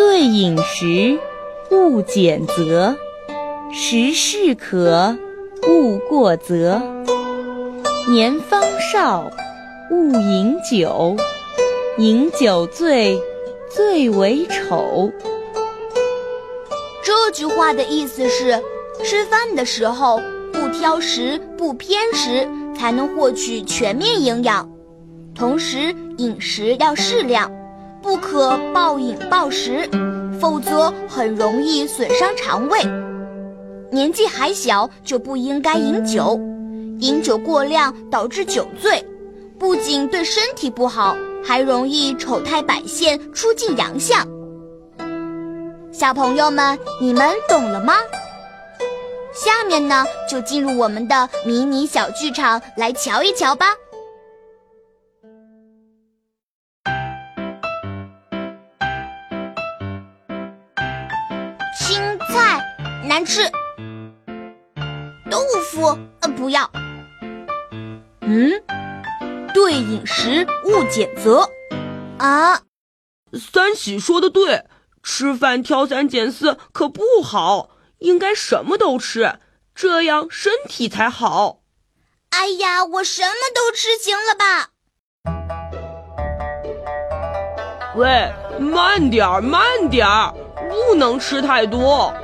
对饮食，勿拣择；食适可，勿过则。年方少，勿饮酒；饮酒醉，最为丑。这句话的意思是，吃饭的时候不挑食、不偏食，才能获取全面营养。同时，饮食要适量。不可暴饮暴食，否则很容易损伤肠胃。年纪还小就不应该饮酒，饮酒过量导致酒醉，不仅对身体不好，还容易丑态百现，出尽洋相。小朋友们，你们懂了吗？下面呢，就进入我们的迷你小剧场来瞧一瞧吧。难吃，豆腐呃不要。嗯，对饮食勿拣择。啊，三喜说的对，吃饭挑三拣四可不好，应该什么都吃，这样身体才好。哎呀，我什么都吃行了吧？喂，慢点儿，慢点儿，不能吃太多。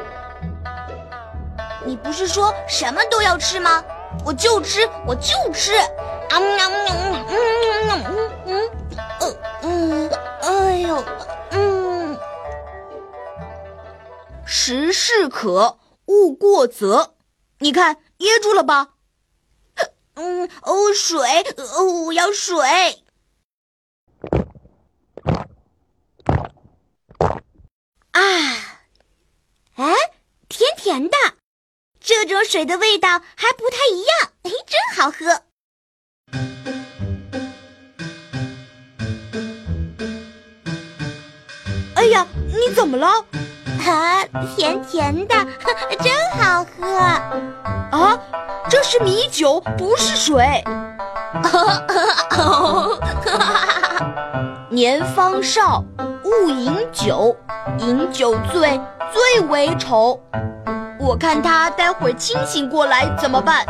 你不是说什么都要吃吗？我就吃，我就吃！啊喵喵嗯嗯嗯嗯嗯，哎呦，嗯，食适可，勿过则。你看噎住了吧？嗯哦，水，哦，我要水。啊，哎，甜甜的。这种水的味道还不太一样，哎，真好喝！哎呀，你怎么了？啊，甜甜的，真好喝！啊，这是米酒，不是水。年方少，勿饮酒，饮酒醉，最为丑。我看他待会儿清醒过来怎么办？